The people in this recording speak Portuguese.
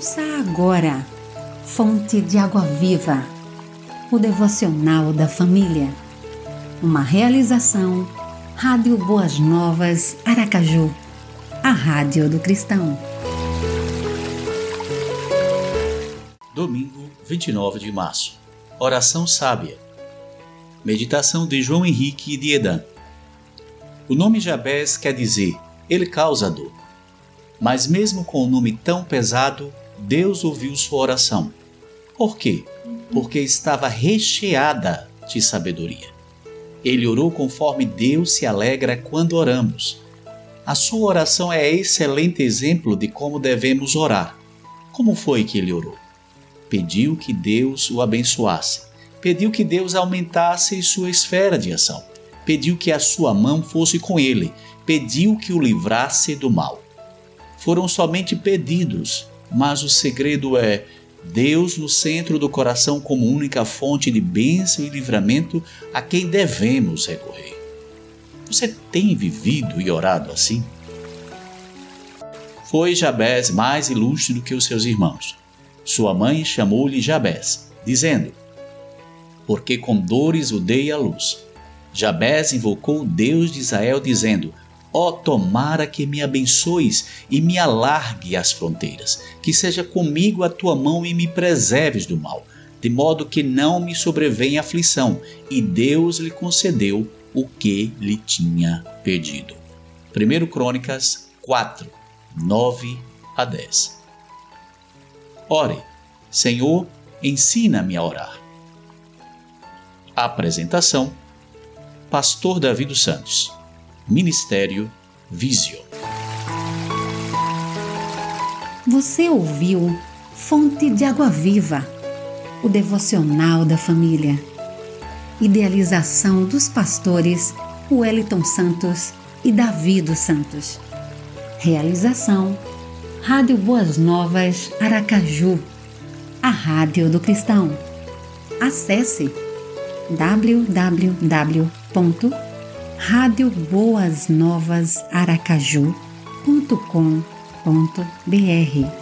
Ouça agora, Fonte de Água Viva, o devocional da família. Uma realização, Rádio Boas Novas, Aracaju, a Rádio do Cristão. Domingo, 29 de março. Oração sábia. Meditação de João Henrique de Edan. O nome Jabés quer dizer ele causa dor. Mas mesmo com um nome tão pesado, Deus ouviu sua oração. Por quê? Porque estava recheada de sabedoria. Ele orou conforme Deus se alegra quando oramos. A sua oração é excelente exemplo de como devemos orar. Como foi que ele orou? Pediu que Deus o abençoasse. Pediu que Deus aumentasse sua esfera de ação. Pediu que a sua mão fosse com ele. Pediu que o livrasse do mal foram somente pedidos, mas o segredo é Deus no centro do coração como única fonte de bênção e livramento a quem devemos recorrer. Você tem vivido e orado assim? Foi Jabés mais ilustre do que os seus irmãos. Sua mãe chamou-lhe Jabés, dizendo: Porque com dores o dei à luz. Jabés invocou o Deus de Israel, dizendo: Ó, oh, tomara que me abençoes e me alargue as fronteiras, que seja comigo a tua mão e me preserves do mal, de modo que não me sobrevenha aflição. E Deus lhe concedeu o que lhe tinha pedido. 1 Crônicas 4, 9 a 10. Ore, Senhor, ensina-me a orar. Apresentação: Pastor Davi dos Santos Ministério Visio. Você ouviu Fonte de Água Viva, o devocional da família. Idealização dos pastores Wellington Santos e Davi dos Santos. Realização Rádio Boas Novas Aracaju, a Rádio do Cristão. Acesse www Rádio Boas Novas Aracaju.com.br